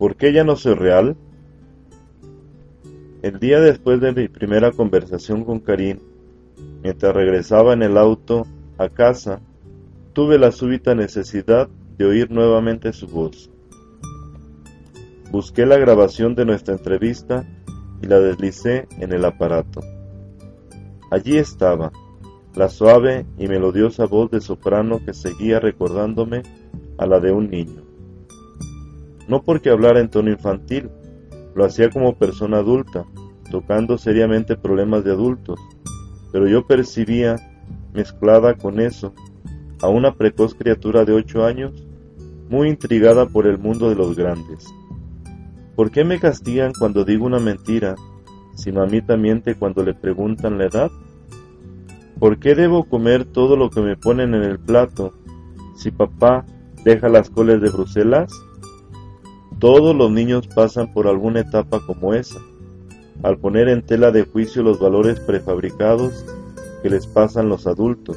¿Por qué ya no soy real? El día después de mi primera conversación con Karim, mientras regresaba en el auto a casa, tuve la súbita necesidad de oír nuevamente su voz. Busqué la grabación de nuestra entrevista y la deslicé en el aparato. Allí estaba, la suave y melodiosa voz de soprano que seguía recordándome a la de un niño. No porque hablara en tono infantil, lo hacía como persona adulta, tocando seriamente problemas de adultos, pero yo percibía, mezclada con eso, a una precoz criatura de ocho años, muy intrigada por el mundo de los grandes. ¿Por qué me castigan cuando digo una mentira, si mamita miente cuando le preguntan la edad? ¿Por qué debo comer todo lo que me ponen en el plato si papá deja las coles de Bruselas? Todos los niños pasan por alguna etapa como esa, al poner en tela de juicio los valores prefabricados que les pasan los adultos.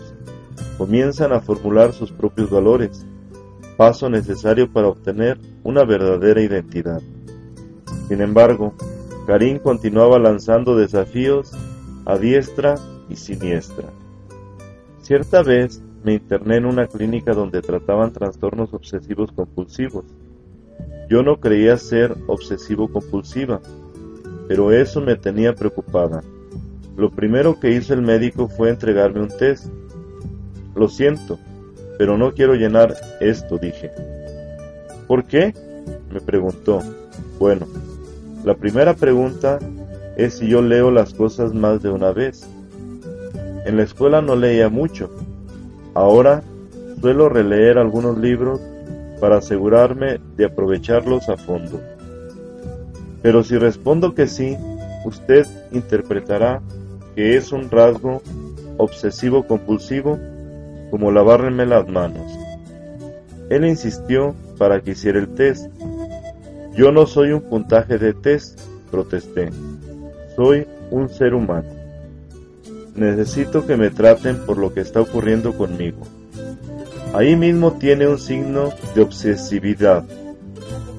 Comienzan a formular sus propios valores, paso necesario para obtener una verdadera identidad. Sin embargo, Karim continuaba lanzando desafíos a diestra y siniestra. Cierta vez me interné en una clínica donde trataban trastornos obsesivos compulsivos. Yo no creía ser obsesivo compulsiva, pero eso me tenía preocupada. Lo primero que hizo el médico fue entregarme un test. Lo siento, pero no quiero llenar esto, dije. ¿Por qué? me preguntó. Bueno, la primera pregunta es si yo leo las cosas más de una vez. En la escuela no leía mucho. Ahora suelo releer algunos libros para asegurarme de aprovecharlos a fondo. Pero si respondo que sí, usted interpretará que es un rasgo obsesivo compulsivo como lavarme las manos. Él insistió para que hiciera el test. Yo no soy un puntaje de test, protesté. Soy un ser humano. Necesito que me traten por lo que está ocurriendo conmigo. Ahí mismo tiene un signo de obsesividad.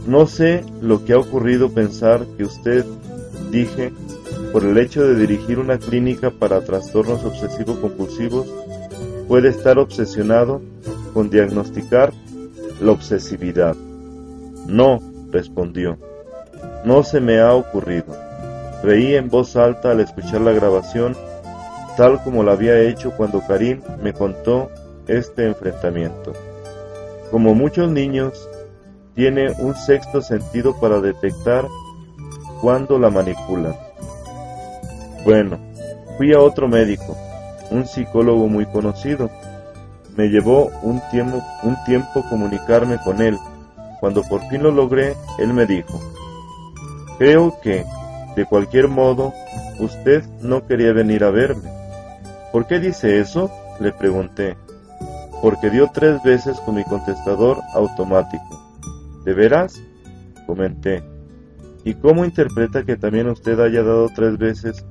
No sé lo que ha ocurrido pensar que usted, dije, por el hecho de dirigir una clínica para trastornos obsesivo-compulsivos, puede estar obsesionado con diagnosticar la obsesividad. No, respondió, no se me ha ocurrido. Reí en voz alta al escuchar la grabación tal como lo había hecho cuando Karim me contó este enfrentamiento. Como muchos niños, tiene un sexto sentido para detectar cuando la manipulan. Bueno, fui a otro médico, un psicólogo muy conocido. Me llevó un tiempo, un tiempo comunicarme con él. Cuando por fin lo logré, él me dijo, creo que, de cualquier modo, usted no quería venir a verme. ¿Por qué dice eso? le pregunté. Porque dio tres veces con mi contestador automático. ¿De veras? comenté. ¿Y cómo interpreta que también usted haya dado tres veces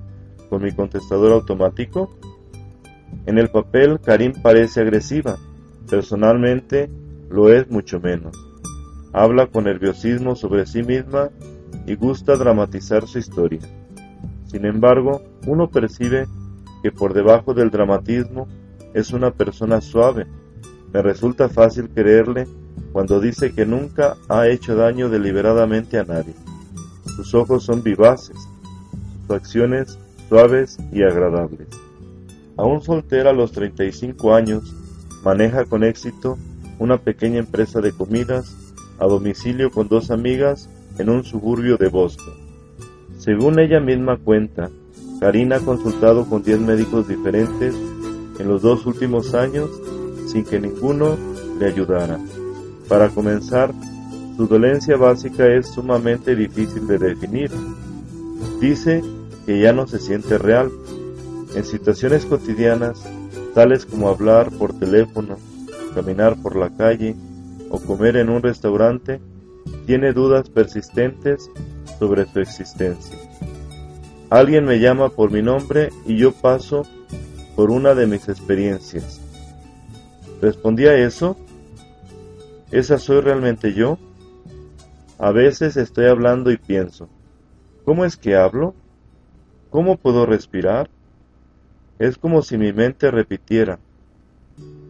con mi contestador automático? En el papel Karim parece agresiva. Personalmente lo es mucho menos. Habla con nerviosismo sobre sí misma y gusta dramatizar su historia. Sin embargo, uno percibe que por debajo del dramatismo es una persona suave. Me resulta fácil creerle cuando dice que nunca ha hecho daño deliberadamente a nadie. Sus ojos son vivaces, sus acciones suaves y agradables. Aún soltera a los 35 años, maneja con éxito una pequeña empresa de comidas a domicilio con dos amigas en un suburbio de Boston. Según ella misma cuenta, Karina ha consultado con 10 médicos diferentes en los dos últimos años sin que ninguno le ayudara. Para comenzar, su dolencia básica es sumamente difícil de definir. Dice que ya no se siente real. En situaciones cotidianas, tales como hablar por teléfono, caminar por la calle o comer en un restaurante, tiene dudas persistentes sobre su existencia. Alguien me llama por mi nombre y yo paso por una de mis experiencias. ¿Respondí a eso? ¿Esa soy realmente yo? A veces estoy hablando y pienso, ¿cómo es que hablo? ¿Cómo puedo respirar? Es como si mi mente repitiera,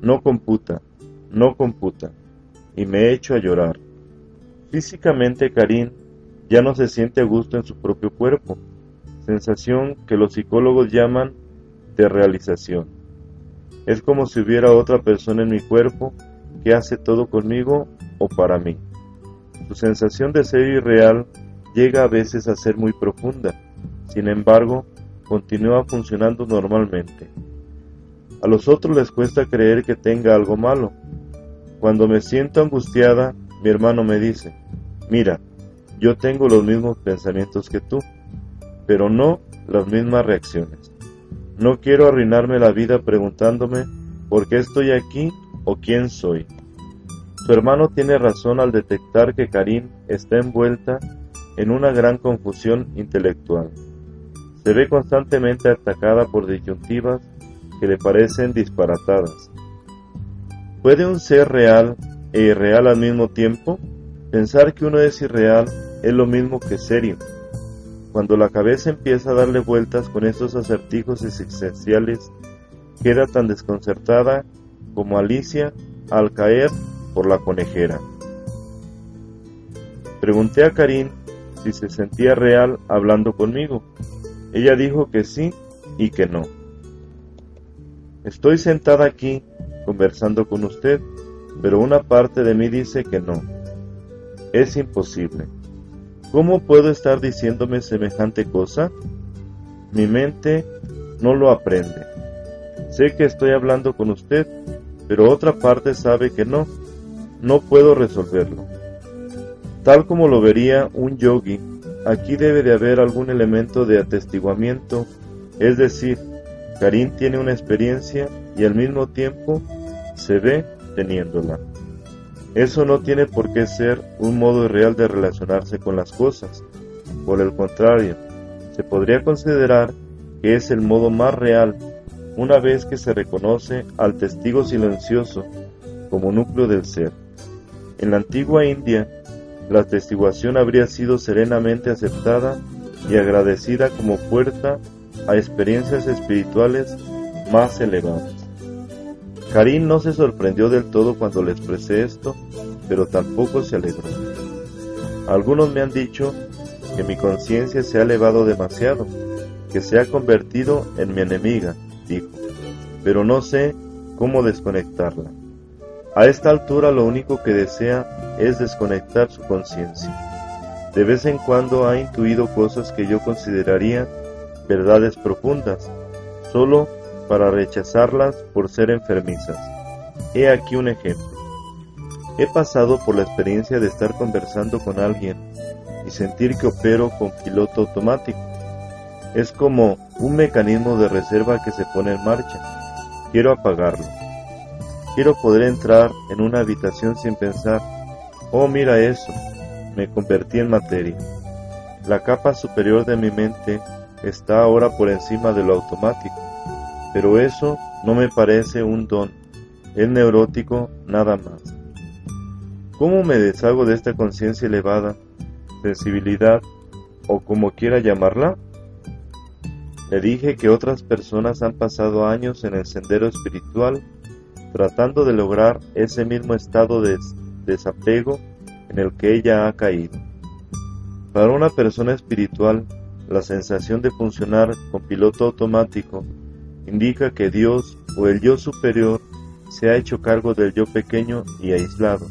no computa, no computa, y me echo a llorar. Físicamente Karim ya no se siente a gusto en su propio cuerpo, sensación que los psicólogos llaman de realización. Es como si hubiera otra persona en mi cuerpo que hace todo conmigo o para mí. Su sensación de ser irreal llega a veces a ser muy profunda, sin embargo, continúa funcionando normalmente. A los otros les cuesta creer que tenga algo malo. Cuando me siento angustiada, mi hermano me dice, mira, yo tengo los mismos pensamientos que tú, pero no las mismas reacciones. No quiero arruinarme la vida preguntándome por qué estoy aquí o quién soy. Su hermano tiene razón al detectar que Karim está envuelta en una gran confusión intelectual. Se ve constantemente atacada por disyuntivas que le parecen disparatadas. ¿Puede un ser real e irreal al mismo tiempo? Pensar que uno es irreal es lo mismo que serio. Cuando la cabeza empieza a darle vueltas con estos acertijos existenciales, queda tan desconcertada como Alicia al caer por la conejera. Pregunté a Karim si se sentía real hablando conmigo. Ella dijo que sí y que no. Estoy sentada aquí conversando con usted, pero una parte de mí dice que no. Es imposible. ¿Cómo puedo estar diciéndome semejante cosa? Mi mente no lo aprende. Sé que estoy hablando con usted, pero otra parte sabe que no. No puedo resolverlo. Tal como lo vería un yogi, aquí debe de haber algún elemento de atestiguamiento, es decir, Karim tiene una experiencia y al mismo tiempo se ve teniéndola. Eso no tiene por qué ser un modo real de relacionarse con las cosas. Por el contrario, se podría considerar que es el modo más real una vez que se reconoce al testigo silencioso como núcleo del ser. En la antigua India, la testiguación habría sido serenamente aceptada y agradecida como puerta a experiencias espirituales más elevadas. Karim no se sorprendió del todo cuando le expresé esto, pero tampoco se alegró. Algunos me han dicho que mi conciencia se ha elevado demasiado, que se ha convertido en mi enemiga, dijo, pero no sé cómo desconectarla. A esta altura lo único que desea es desconectar su conciencia. De vez en cuando ha intuido cosas que yo consideraría verdades profundas, solo para rechazarlas por ser enfermizas. He aquí un ejemplo. He pasado por la experiencia de estar conversando con alguien y sentir que opero con piloto automático. Es como un mecanismo de reserva que se pone en marcha. Quiero apagarlo. Quiero poder entrar en una habitación sin pensar, oh mira eso, me convertí en materia. La capa superior de mi mente está ahora por encima de lo automático pero eso no me parece un don, es neurótico nada más. ¿Cómo me deshago de esta conciencia elevada, sensibilidad o como quiera llamarla? Le dije que otras personas han pasado años en el sendero espiritual tratando de lograr ese mismo estado de desapego en el que ella ha caído. Para una persona espiritual, la sensación de funcionar con piloto automático indica que Dios o el yo superior se ha hecho cargo del yo pequeño y aislado.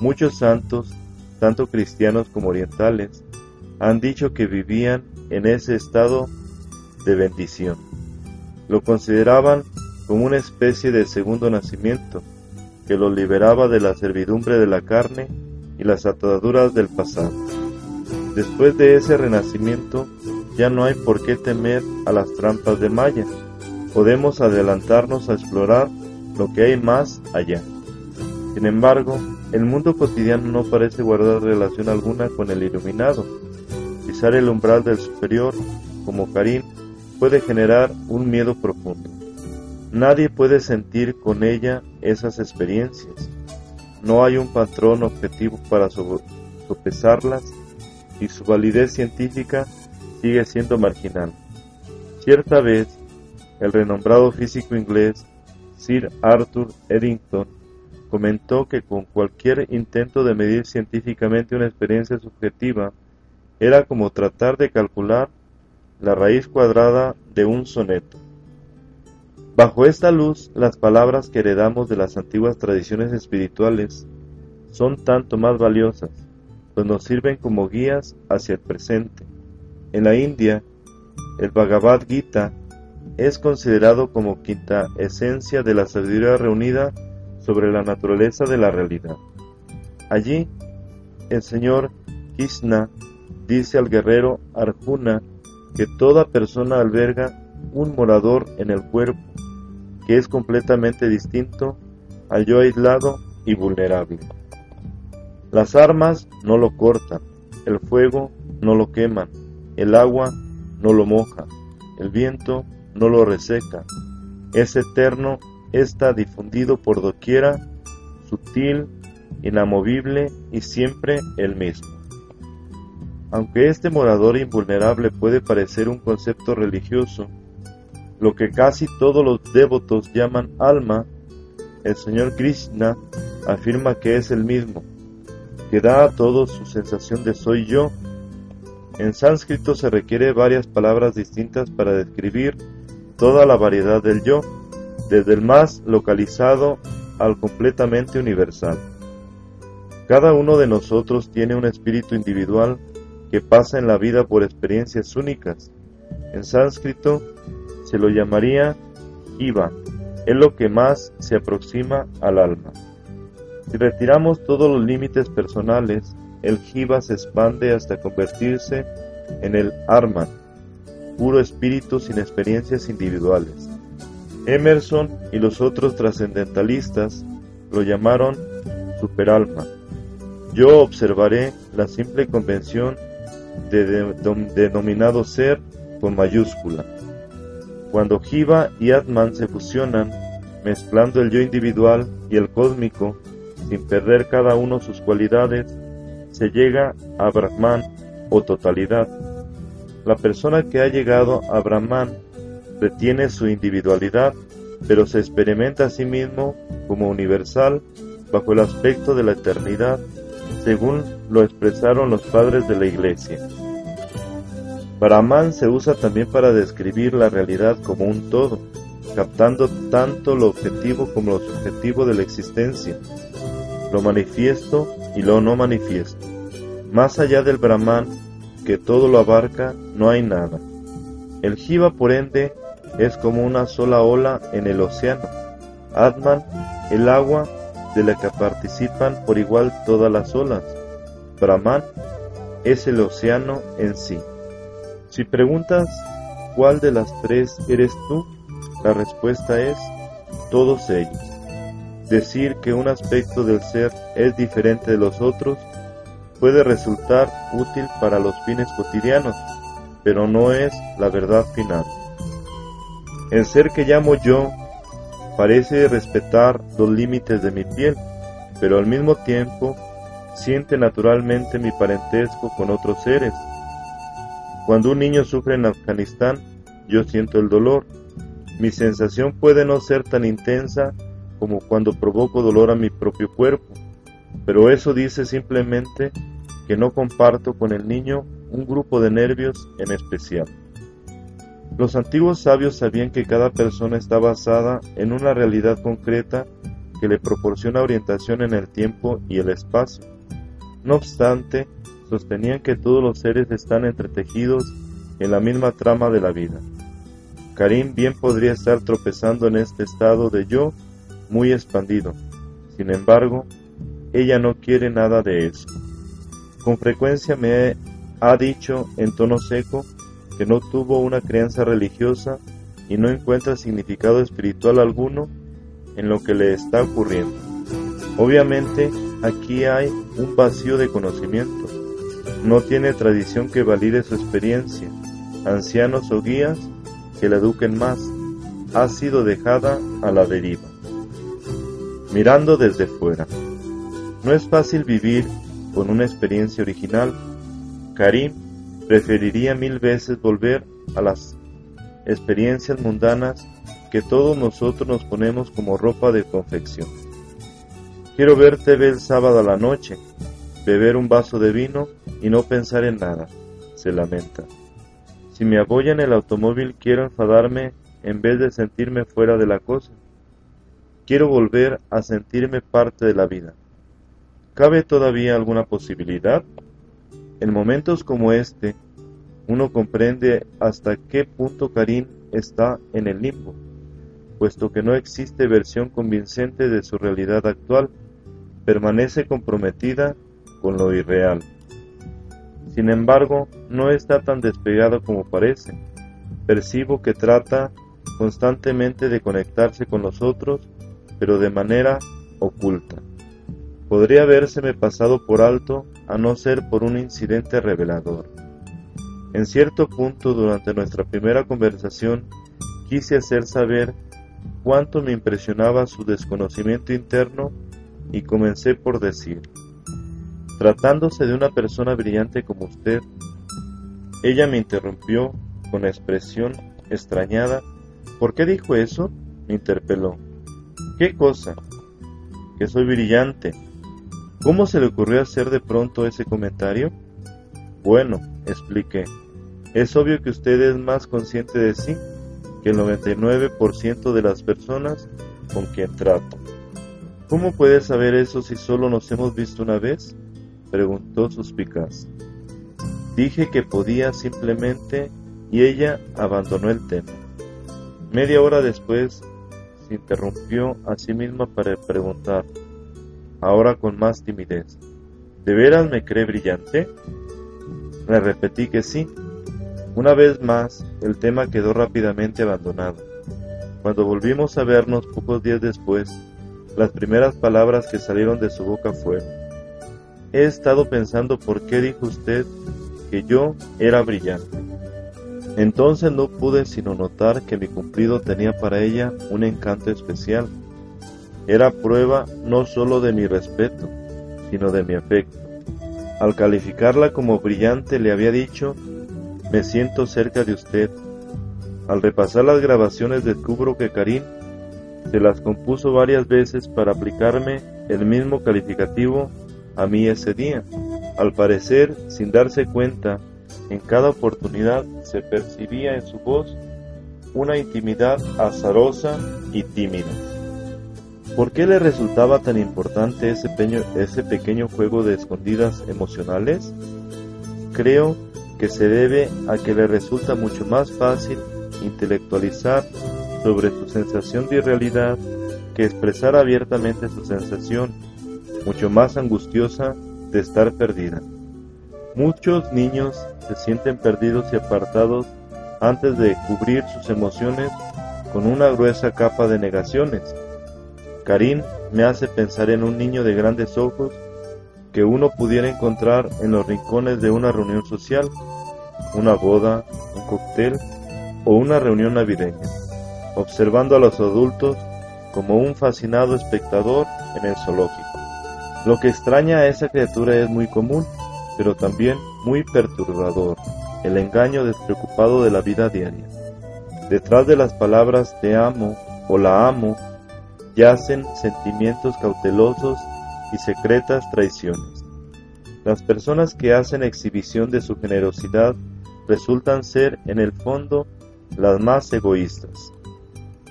Muchos santos, tanto cristianos como orientales, han dicho que vivían en ese estado de bendición. Lo consideraban como una especie de segundo nacimiento que los liberaba de la servidumbre de la carne y las ataduras del pasado. Después de ese renacimiento ya no hay por qué temer a las trampas de Maya, podemos adelantarnos a explorar lo que hay más allá. Sin embargo, el mundo cotidiano no parece guardar relación alguna con el iluminado. Pisar el umbral del superior, como Karim, puede generar un miedo profundo. Nadie puede sentir con ella esas experiencias. No hay un patrón objetivo para sopesarlas y su validez científica sigue siendo marginal. Cierta vez, el renombrado físico inglés Sir Arthur Eddington comentó que con cualquier intento de medir científicamente una experiencia subjetiva era como tratar de calcular la raíz cuadrada de un soneto. Bajo esta luz, las palabras que heredamos de las antiguas tradiciones espirituales son tanto más valiosas, pues nos sirven como guías hacia el presente. En la India, el Bhagavad Gita es considerado como quinta esencia de la sabiduría reunida sobre la naturaleza de la realidad. Allí, el Señor Krishna dice al guerrero Arjuna que toda persona alberga un morador en el cuerpo, que es completamente distinto al yo aislado y vulnerable. Las armas no lo cortan, el fuego no lo queman, el agua no lo moja, el viento no lo reseca. Es eterno, está difundido por doquiera, sutil, inamovible y siempre el mismo. Aunque este morador invulnerable puede parecer un concepto religioso, lo que casi todos los devotos llaman alma, el Señor Krishna afirma que es el mismo, que da a todos su sensación de soy yo. En sánscrito se requiere varias palabras distintas para describir toda la variedad del yo, desde el más localizado al completamente universal. Cada uno de nosotros tiene un espíritu individual que pasa en la vida por experiencias únicas. En sánscrito se lo llamaría Jiva, es lo que más se aproxima al alma. Si retiramos todos los límites personales, el Jiva se expande hasta convertirse en el Arman, puro espíritu sin experiencias individuales. Emerson y los otros trascendentalistas lo llamaron superalma. Yo observaré la simple convención de, denominado ser con mayúscula. Cuando Jiva y Atman se fusionan, mezclando el yo individual y el cósmico, sin perder cada uno sus cualidades, se llega a Brahman o totalidad. La persona que ha llegado a Brahman retiene su individualidad, pero se experimenta a sí mismo como universal bajo el aspecto de la eternidad según lo expresaron los padres de la Iglesia. Brahman se usa también para describir la realidad como un todo, captando tanto lo objetivo como lo subjetivo de la existencia, lo manifiesto y lo no manifiesto. Más allá del Brahman, que todo lo abarca, no hay nada. El Jiva, por ende, es como una sola ola en el océano. Atman, el agua, de la que participan por igual todas las olas. Brahman es el océano en sí. Si preguntas cuál de las tres eres tú, la respuesta es todos ellos. Decir que un aspecto del ser es diferente de los otros puede resultar útil para los fines cotidianos, pero no es la verdad final. El ser que llamo yo Parece respetar los límites de mi piel, pero al mismo tiempo siente naturalmente mi parentesco con otros seres. Cuando un niño sufre en Afganistán, yo siento el dolor. Mi sensación puede no ser tan intensa como cuando provoco dolor a mi propio cuerpo, pero eso dice simplemente que no comparto con el niño un grupo de nervios en especial. Los antiguos sabios sabían que cada persona está basada en una realidad concreta que le proporciona orientación en el tiempo y el espacio. No obstante, sostenían que todos los seres están entretejidos en la misma trama de la vida. Karim bien podría estar tropezando en este estado de yo muy expandido. Sin embargo, ella no quiere nada de eso. Con frecuencia me ha dicho en tono seco que no tuvo una crianza religiosa y no encuentra significado espiritual alguno en lo que le está ocurriendo. Obviamente, aquí hay un vacío de conocimiento. No tiene tradición que valide su experiencia, ancianos o guías que la eduquen más. Ha sido dejada a la deriva. Mirando desde fuera. No es fácil vivir con una experiencia original, Karim preferiría mil veces volver a las experiencias mundanas que todos nosotros nos ponemos como ropa de confección. Quiero verte ver el sábado a la noche, beber un vaso de vino y no pensar en nada, se lamenta. Si me apoya en el automóvil quiero enfadarme en vez de sentirme fuera de la cosa. Quiero volver a sentirme parte de la vida. ¿Cabe todavía alguna posibilidad? En momentos como este, uno comprende hasta qué punto Karim está en el limbo, puesto que no existe versión convincente de su realidad actual, permanece comprometida con lo irreal. Sin embargo, no está tan despegado como parece. Percibo que trata constantemente de conectarse con los otros, pero de manera oculta. Podría habérseme pasado por alto a no ser por un incidente revelador. En cierto punto durante nuestra primera conversación quise hacer saber cuánto me impresionaba su desconocimiento interno y comencé por decir, tratándose de una persona brillante como usted, ella me interrumpió con expresión extrañada. ¿Por qué dijo eso? me interpeló. ¿Qué cosa? Que soy brillante, ¿Cómo se le ocurrió hacer de pronto ese comentario? Bueno, expliqué. Es obvio que usted es más consciente de sí que el 99% de las personas con quien trato. ¿Cómo puede saber eso si solo nos hemos visto una vez? preguntó suspicaz. Dije que podía simplemente y ella abandonó el tema. Media hora después se interrumpió a sí misma para preguntar ahora con más timidez. ¿De veras me cree brillante? Le repetí que sí. Una vez más, el tema quedó rápidamente abandonado. Cuando volvimos a vernos pocos días después, las primeras palabras que salieron de su boca fueron, He estado pensando por qué dijo usted que yo era brillante. Entonces no pude sino notar que mi cumplido tenía para ella un encanto especial era prueba no sólo de mi respeto, sino de mi afecto. Al calificarla como brillante le había dicho, me siento cerca de usted. Al repasar las grabaciones descubro que Karim se las compuso varias veces para aplicarme el mismo calificativo a mí ese día. Al parecer, sin darse cuenta, en cada oportunidad se percibía en su voz una intimidad azarosa y tímida. ¿Por qué le resultaba tan importante ese pequeño, juego de escondidas emocionales? Creo que se debe a que le resulta mucho más fácil intelectualizar sobre su sensación de irrealidad que expresar abiertamente su sensación, mucho más angustiosa, de estar perdida. Muchos niños se sienten perdidos y apartados antes de cubrir sus emociones con una gruesa capa de negaciones Karim me hace pensar en un niño de grandes ojos que uno pudiera encontrar en los rincones de una reunión social, una boda, un cóctel o una reunión navideña, observando a los adultos como un fascinado espectador en el zoológico. Lo que extraña a esa criatura es muy común, pero también muy perturbador, el engaño despreocupado de la vida diaria. Detrás de las palabras te amo o la amo yacen sentimientos cautelosos y secretas traiciones. Las personas que hacen exhibición de su generosidad resultan ser en el fondo las más egoístas.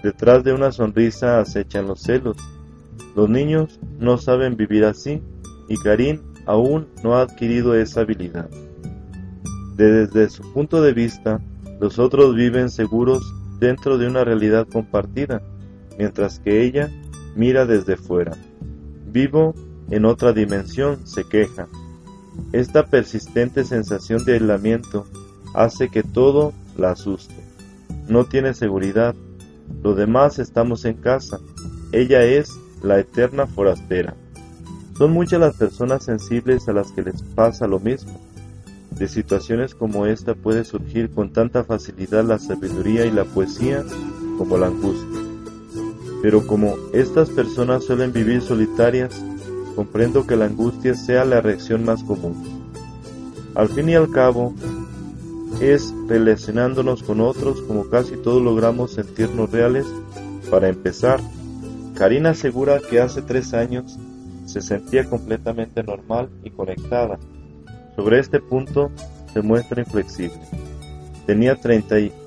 Detrás de una sonrisa acechan los celos. Los niños no saben vivir así y Karim aún no ha adquirido esa habilidad. Desde su punto de vista, los otros viven seguros dentro de una realidad compartida mientras que ella mira desde fuera. Vivo en otra dimensión, se queja. Esta persistente sensación de aislamiento hace que todo la asuste. No tiene seguridad. Lo demás estamos en casa. Ella es la eterna forastera. Son muchas las personas sensibles a las que les pasa lo mismo. De situaciones como esta puede surgir con tanta facilidad la sabiduría y la poesía como la angustia. Pero como estas personas suelen vivir solitarias, comprendo que la angustia sea la reacción más común. Al fin y al cabo, es relacionándonos con otros como casi todos logramos sentirnos reales. Para empezar, Karina asegura que hace tres años se sentía completamente normal y conectada. Sobre este punto se muestra inflexible. Tenía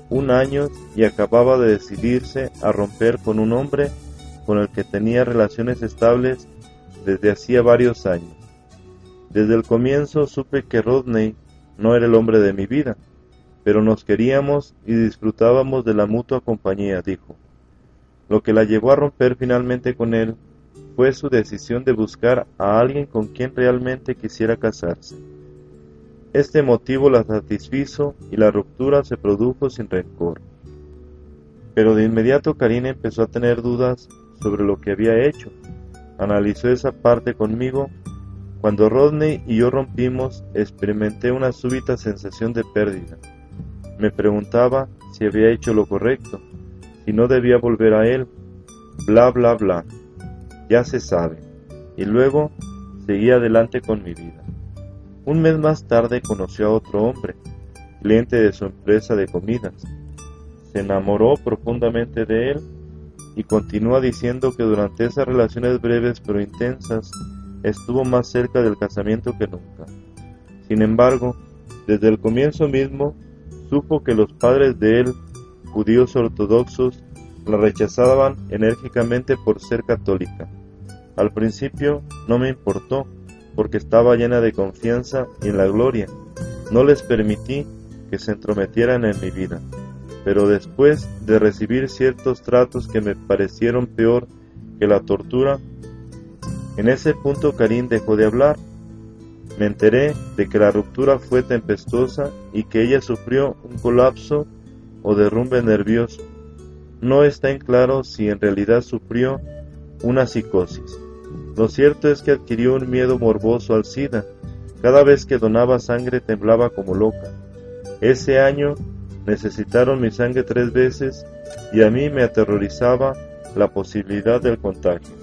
31 años y acababa de decidirse a romper con un hombre con el que tenía relaciones estables desde hacía varios años. Desde el comienzo supe que Rodney no era el hombre de mi vida, pero nos queríamos y disfrutábamos de la mutua compañía, dijo. Lo que la llevó a romper finalmente con él fue su decisión de buscar a alguien con quien realmente quisiera casarse. Este motivo la satisfizo y la ruptura se produjo sin rencor. Pero de inmediato Karina empezó a tener dudas sobre lo que había hecho. Analizó esa parte conmigo. Cuando Rodney y yo rompimos, experimenté una súbita sensación de pérdida. Me preguntaba si había hecho lo correcto, si no debía volver a él, bla bla bla. Ya se sabe. Y luego seguí adelante con mi vida. Un mes más tarde conoció a otro hombre, cliente de su empresa de comidas. Se enamoró profundamente de él y continúa diciendo que durante esas relaciones breves pero intensas estuvo más cerca del casamiento que nunca. Sin embargo, desde el comienzo mismo supo que los padres de él, judíos ortodoxos, la rechazaban enérgicamente por ser católica. Al principio no me importó, porque estaba llena de confianza y en la gloria. No les permití que se entrometieran en mi vida. Pero después de recibir ciertos tratos que me parecieron peor que la tortura, en ese punto Karim dejó de hablar me enteré de que la ruptura fue tempestuosa y que ella sufrió un colapso o derrumbe nervioso. No está en claro si en realidad sufrió una psicosis. Lo cierto es que adquirió un miedo morboso al SIDA. Cada vez que donaba sangre temblaba como loca. Ese año necesitaron mi sangre tres veces y a mí me aterrorizaba la posibilidad del contagio.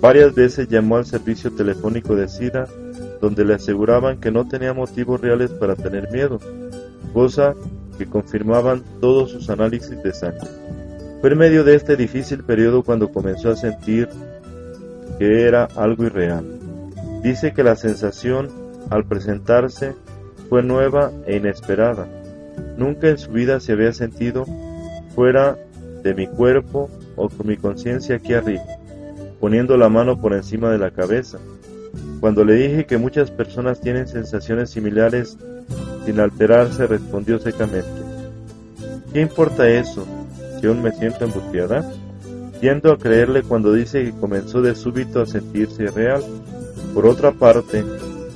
Varias veces llamó al servicio telefónico de SIDA donde le aseguraban que no tenía motivos reales para tener miedo, cosa que confirmaban todos sus análisis de sangre. Fue en medio de este difícil periodo cuando comenzó a sentir que era algo irreal. Dice que la sensación al presentarse fue nueva e inesperada. Nunca en su vida se había sentido fuera de mi cuerpo o con mi conciencia aquí arriba, poniendo la mano por encima de la cabeza, cuando le dije que muchas personas tienen sensaciones similares sin alterarse, respondió secamente. ¿Qué importa eso si aún me siento angustiada? Tiendo a creerle cuando dice que comenzó de súbito a sentirse real. Por otra parte,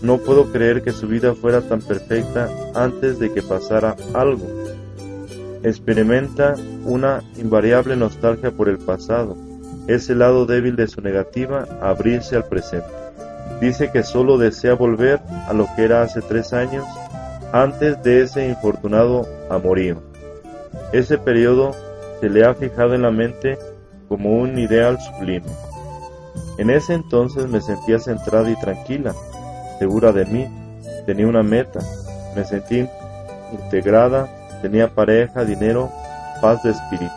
no puedo creer que su vida fuera tan perfecta antes de que pasara algo. Experimenta una invariable nostalgia por el pasado, ese lado débil de su negativa a abrirse al presente. Dice que solo desea volver a lo que era hace tres años, antes de ese infortunado amorío. Ese periodo se le ha fijado en la mente como un ideal sublime. En ese entonces me sentía centrada y tranquila, segura de mí, tenía una meta, me sentí integrada, tenía pareja, dinero, paz de espíritu.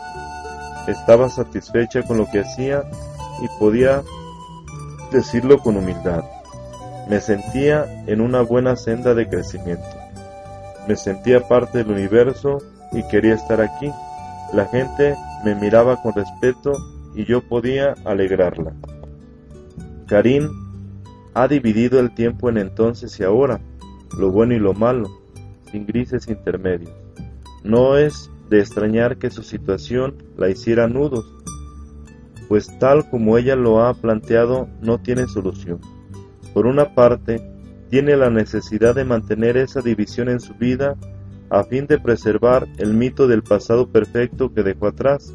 Estaba satisfecha con lo que hacía y podía decirlo con humildad. Me sentía en una buena senda de crecimiento. Me sentía parte del universo y quería estar aquí. La gente me miraba con respeto y yo podía alegrarla. Karim ha dividido el tiempo en entonces y ahora, lo bueno y lo malo, sin grises intermedios. No es de extrañar que su situación la hiciera nudos, pues tal como ella lo ha planteado no tiene solución. Por una parte, tiene la necesidad de mantener esa división en su vida a fin de preservar el mito del pasado perfecto que dejó atrás,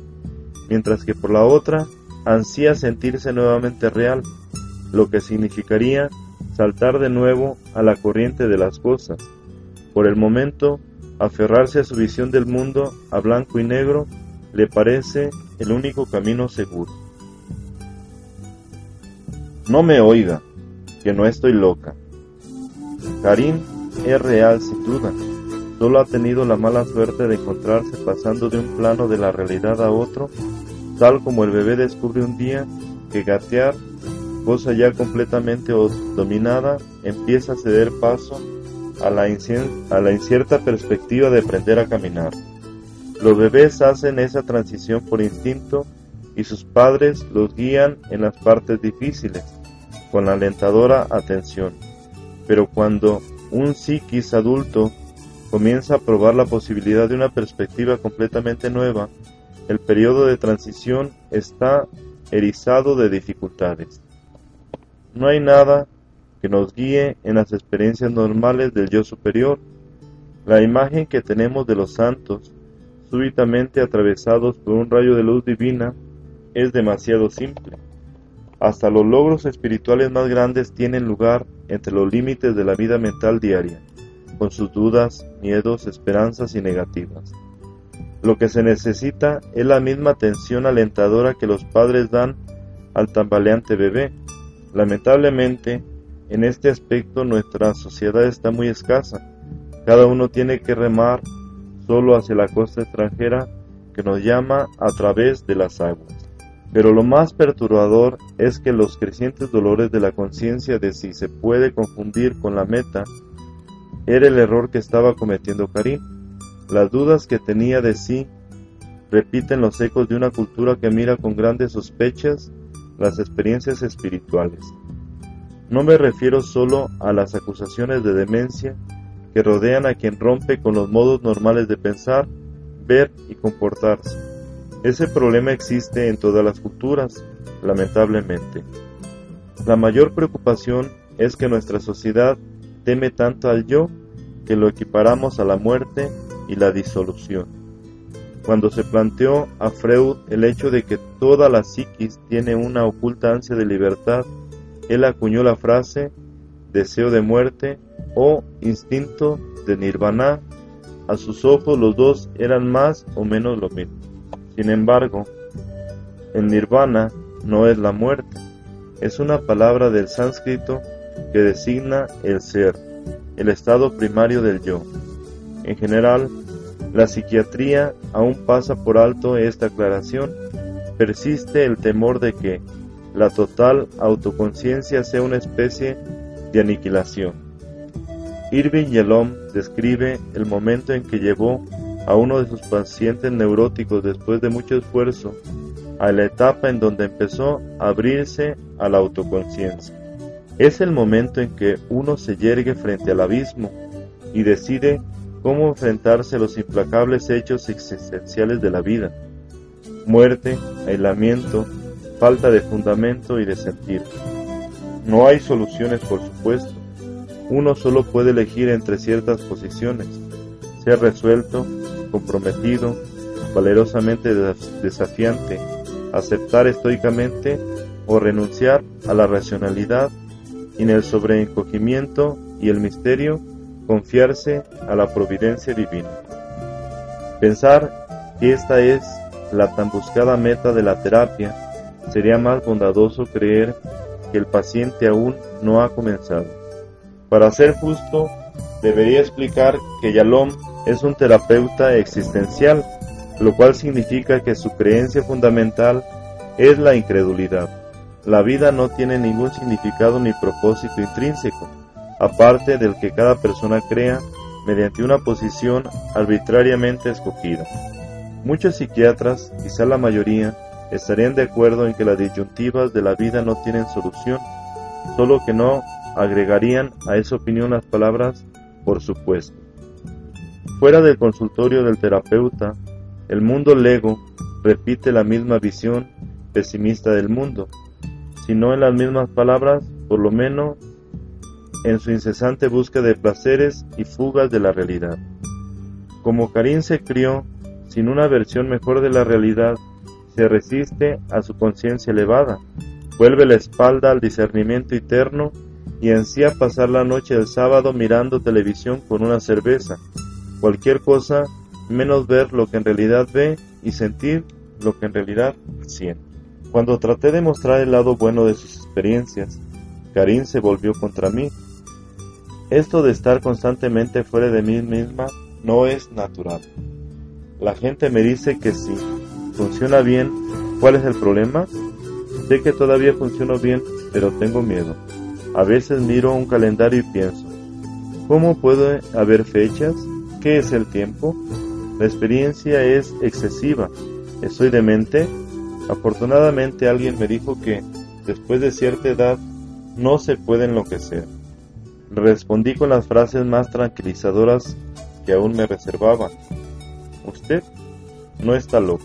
mientras que por la otra ansía sentirse nuevamente real, lo que significaría saltar de nuevo a la corriente de las cosas. Por el momento, aferrarse a su visión del mundo a blanco y negro le parece el único camino seguro. No me oiga, que no estoy loca. Karim es real sin duda, solo ha tenido la mala suerte de encontrarse pasando de un plano de la realidad a otro, tal como el bebé descubre un día que gatear, cosa ya completamente dominada, empieza a ceder paso a la, a la incierta perspectiva de aprender a caminar. Los bebés hacen esa transición por instinto y sus padres los guían en las partes difíciles, con alentadora atención. Pero cuando un psiquis adulto comienza a probar la posibilidad de una perspectiva completamente nueva, el periodo de transición está erizado de dificultades. No hay nada que nos guíe en las experiencias normales del yo superior. La imagen que tenemos de los santos, súbitamente atravesados por un rayo de luz divina, es demasiado simple. Hasta los logros espirituales más grandes tienen lugar entre los límites de la vida mental diaria, con sus dudas, miedos, esperanzas y negativas. Lo que se necesita es la misma atención alentadora que los padres dan al tambaleante bebé. Lamentablemente, en este aspecto nuestra sociedad está muy escasa. Cada uno tiene que remar solo hacia la costa extranjera que nos llama a través de las aguas. Pero lo más perturbador es que los crecientes dolores de la conciencia de si se puede confundir con la meta era el error que estaba cometiendo Karim. Las dudas que tenía de sí repiten los ecos de una cultura que mira con grandes sospechas las experiencias espirituales. No me refiero solo a las acusaciones de demencia que rodean a quien rompe con los modos normales de pensar, ver y comportarse ese problema existe en todas las culturas, lamentablemente. La mayor preocupación es que nuestra sociedad teme tanto al yo que lo equiparamos a la muerte y la disolución. Cuando se planteó a Freud el hecho de que toda la psiquis tiene una oculta ansia de libertad, él acuñó la frase deseo de muerte o instinto de nirvana. A sus ojos los dos eran más o menos lo mismo. Sin embargo, el nirvana no es la muerte, es una palabra del sánscrito que designa el ser, el estado primario del yo. En general, la psiquiatría aún pasa por alto esta aclaración. Persiste el temor de que la total autoconciencia sea una especie de aniquilación. Irving Yalom describe el momento en que llevó a uno de sus pacientes neuróticos después de mucho esfuerzo a la etapa en donde empezó a abrirse a la autoconciencia. Es el momento en que uno se yergue frente al abismo y decide cómo enfrentarse a los implacables hechos existenciales de la vida. Muerte, aislamiento, falta de fundamento y de sentido. No hay soluciones, por supuesto. Uno solo puede elegir entre ciertas posiciones, ser resuelto comprometido, valerosamente desafiante, aceptar estoicamente o renunciar a la racionalidad en el sobreencogimiento y el misterio confiarse a la providencia divina. Pensar que esta es la tan buscada meta de la terapia, sería más bondadoso creer que el paciente aún no ha comenzado. Para ser justo, debería explicar que Yalom es un terapeuta existencial, lo cual significa que su creencia fundamental es la incredulidad. La vida no tiene ningún significado ni propósito intrínseco, aparte del que cada persona crea mediante una posición arbitrariamente escogida. Muchos psiquiatras, quizá la mayoría, estarían de acuerdo en que las disyuntivas de la vida no tienen solución, solo que no agregarían a esa opinión las palabras por supuesto. Fuera del consultorio del terapeuta, el mundo lego repite la misma visión pesimista del mundo, si no en las mismas palabras, por lo menos en su incesante búsqueda de placeres y fugas de la realidad. Como Karim se crió sin una versión mejor de la realidad, se resiste a su conciencia elevada, vuelve la espalda al discernimiento eterno y ansía pasar la noche del sábado mirando televisión con una cerveza, cualquier cosa menos ver lo que en realidad ve y sentir lo que en realidad siente. Cuando traté de mostrar el lado bueno de sus experiencias, Karin se volvió contra mí. Esto de estar constantemente fuera de mí misma no es natural. La gente me dice que sí, funciona bien. ¿Cuál es el problema? Sé que todavía funciona bien, pero tengo miedo. A veces miro un calendario y pienso, ¿cómo puede haber fechas? ¿Qué es el tiempo? La experiencia es excesiva. ¿Estoy demente? Afortunadamente alguien me dijo que después de cierta edad no se puede enloquecer. Respondí con las frases más tranquilizadoras que aún me reservaba. Usted no está loca,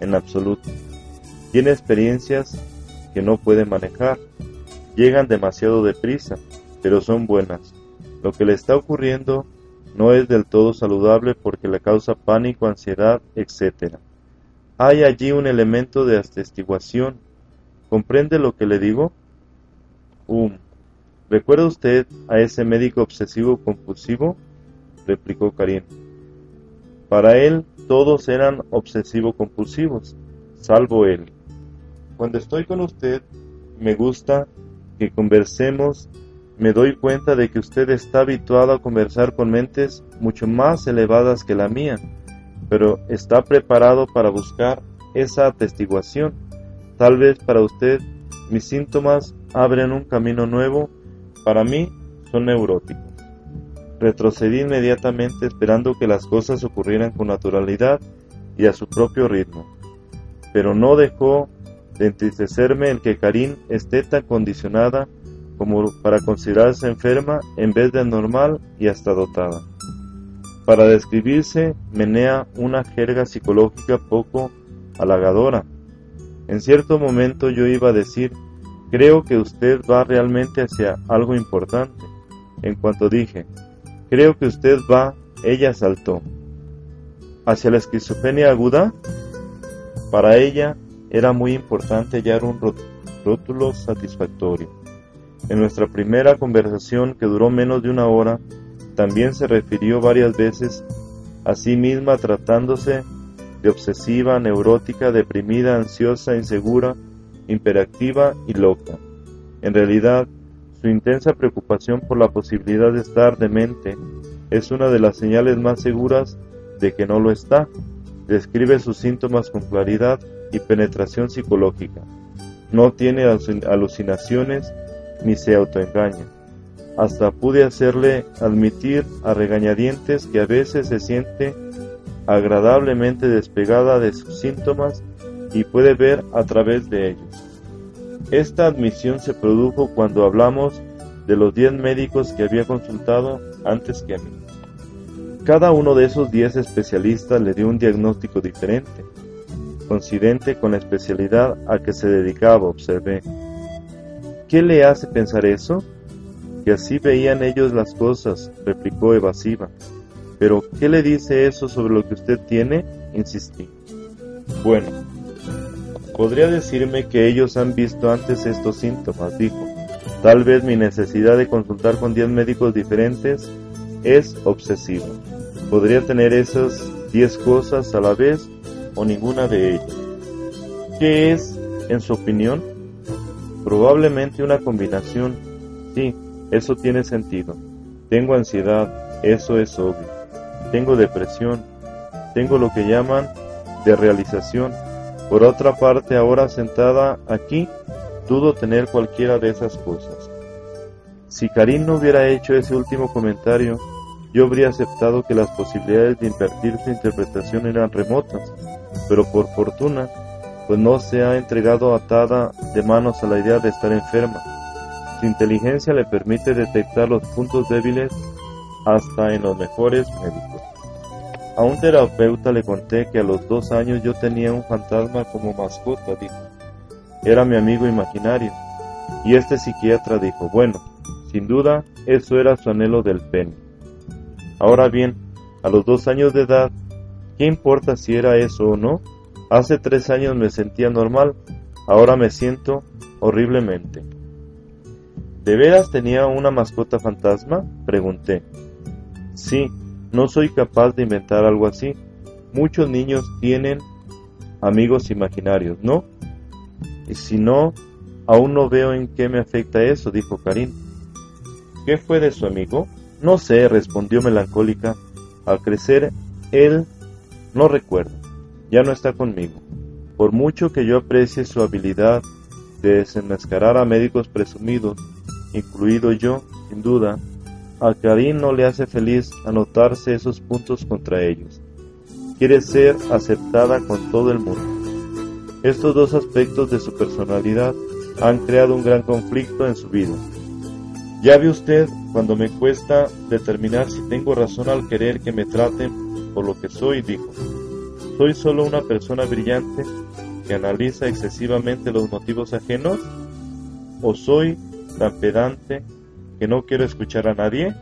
en absoluto. Tiene experiencias que no puede manejar. Llegan demasiado deprisa, pero son buenas. Lo que le está ocurriendo no es del todo saludable porque le causa pánico, ansiedad, etc. Hay allí un elemento de atestiguación. ¿Comprende lo que le digo? Um. ¿Recuerda usted a ese médico obsesivo compulsivo? replicó Karim. Para él todos eran obsesivo compulsivos, salvo él. Cuando estoy con usted, me gusta que conversemos me doy cuenta de que usted está habituado a conversar con mentes mucho más elevadas que la mía, pero está preparado para buscar esa atestiguación. Tal vez para usted mis síntomas abren un camino nuevo, para mí son neuróticos. Retrocedí inmediatamente esperando que las cosas ocurrieran con naturalidad y a su propio ritmo, pero no dejó de entristecerme el que Karin esté tan condicionada como para considerarse enferma en vez de normal y hasta dotada. Para describirse menea una jerga psicológica poco halagadora. En cierto momento yo iba a decir, creo que usted va realmente hacia algo importante. En cuanto dije, creo que usted va, ella saltó. ¿Hacia la esquizofrenia aguda? Para ella era muy importante hallar un rótulo satisfactorio. En nuestra primera conversación, que duró menos de una hora, también se refirió varias veces a sí misma tratándose de obsesiva, neurótica, deprimida, ansiosa, insegura, imperactiva y loca. En realidad, su intensa preocupación por la posibilidad de estar demente es una de las señales más seguras de que no lo está. Describe sus síntomas con claridad y penetración psicológica. No tiene alucinaciones ni se autoengaña. Hasta pude hacerle admitir a regañadientes que a veces se siente agradablemente despegada de sus síntomas y puede ver a través de ellos. Esta admisión se produjo cuando hablamos de los diez médicos que había consultado antes que a mí. Cada uno de esos diez especialistas le dio un diagnóstico diferente, coincidente con la especialidad a que se dedicaba, observé. ¿Qué le hace pensar eso? Que así veían ellos las cosas, replicó evasiva. Pero, ¿qué le dice eso sobre lo que usted tiene? insistí. Bueno, podría decirme que ellos han visto antes estos síntomas, dijo. Tal vez mi necesidad de consultar con diez médicos diferentes es obsesiva. Podría tener esas diez cosas a la vez o ninguna de ellas. ¿Qué es, en su opinión? Probablemente una combinación. Sí, eso tiene sentido. Tengo ansiedad, eso es obvio. Tengo depresión. Tengo lo que llaman de realización. Por otra parte, ahora sentada aquí, dudo tener cualquiera de esas cosas. Si Karim no hubiera hecho ese último comentario, yo habría aceptado que las posibilidades de invertir su interpretación eran remotas, pero por fortuna pues no se ha entregado atada de manos a la idea de estar enferma. Su inteligencia le permite detectar los puntos débiles hasta en los mejores médicos. A un terapeuta le conté que a los dos años yo tenía un fantasma como mascota, dijo. Era mi amigo imaginario. Y este psiquiatra dijo, bueno, sin duda, eso era su anhelo del pene. Ahora bien, a los dos años de edad, ¿qué importa si era eso o no? Hace tres años me sentía normal, ahora me siento horriblemente. ¿De veras tenía una mascota fantasma? Pregunté. Sí, no soy capaz de inventar algo así. Muchos niños tienen amigos imaginarios, ¿no? Y si no, Aún no veo en qué me afecta eso, dijo Karim. ¿Qué fue de su amigo? No sé, respondió melancólica. Al crecer, él no recuerda. Ya no está conmigo. Por mucho que yo aprecie su habilidad de desenmascarar a médicos presumidos, incluido yo, sin duda, a Karim no le hace feliz anotarse esos puntos contra ellos. Quiere ser aceptada con todo el mundo. Estos dos aspectos de su personalidad han creado un gran conflicto en su vida. Ya ve usted cuando me cuesta determinar si tengo razón al querer que me traten por lo que soy, dijo. ¿Soy solo una persona brillante que analiza excesivamente los motivos ajenos? ¿O soy tan pedante que no quiero escuchar a nadie?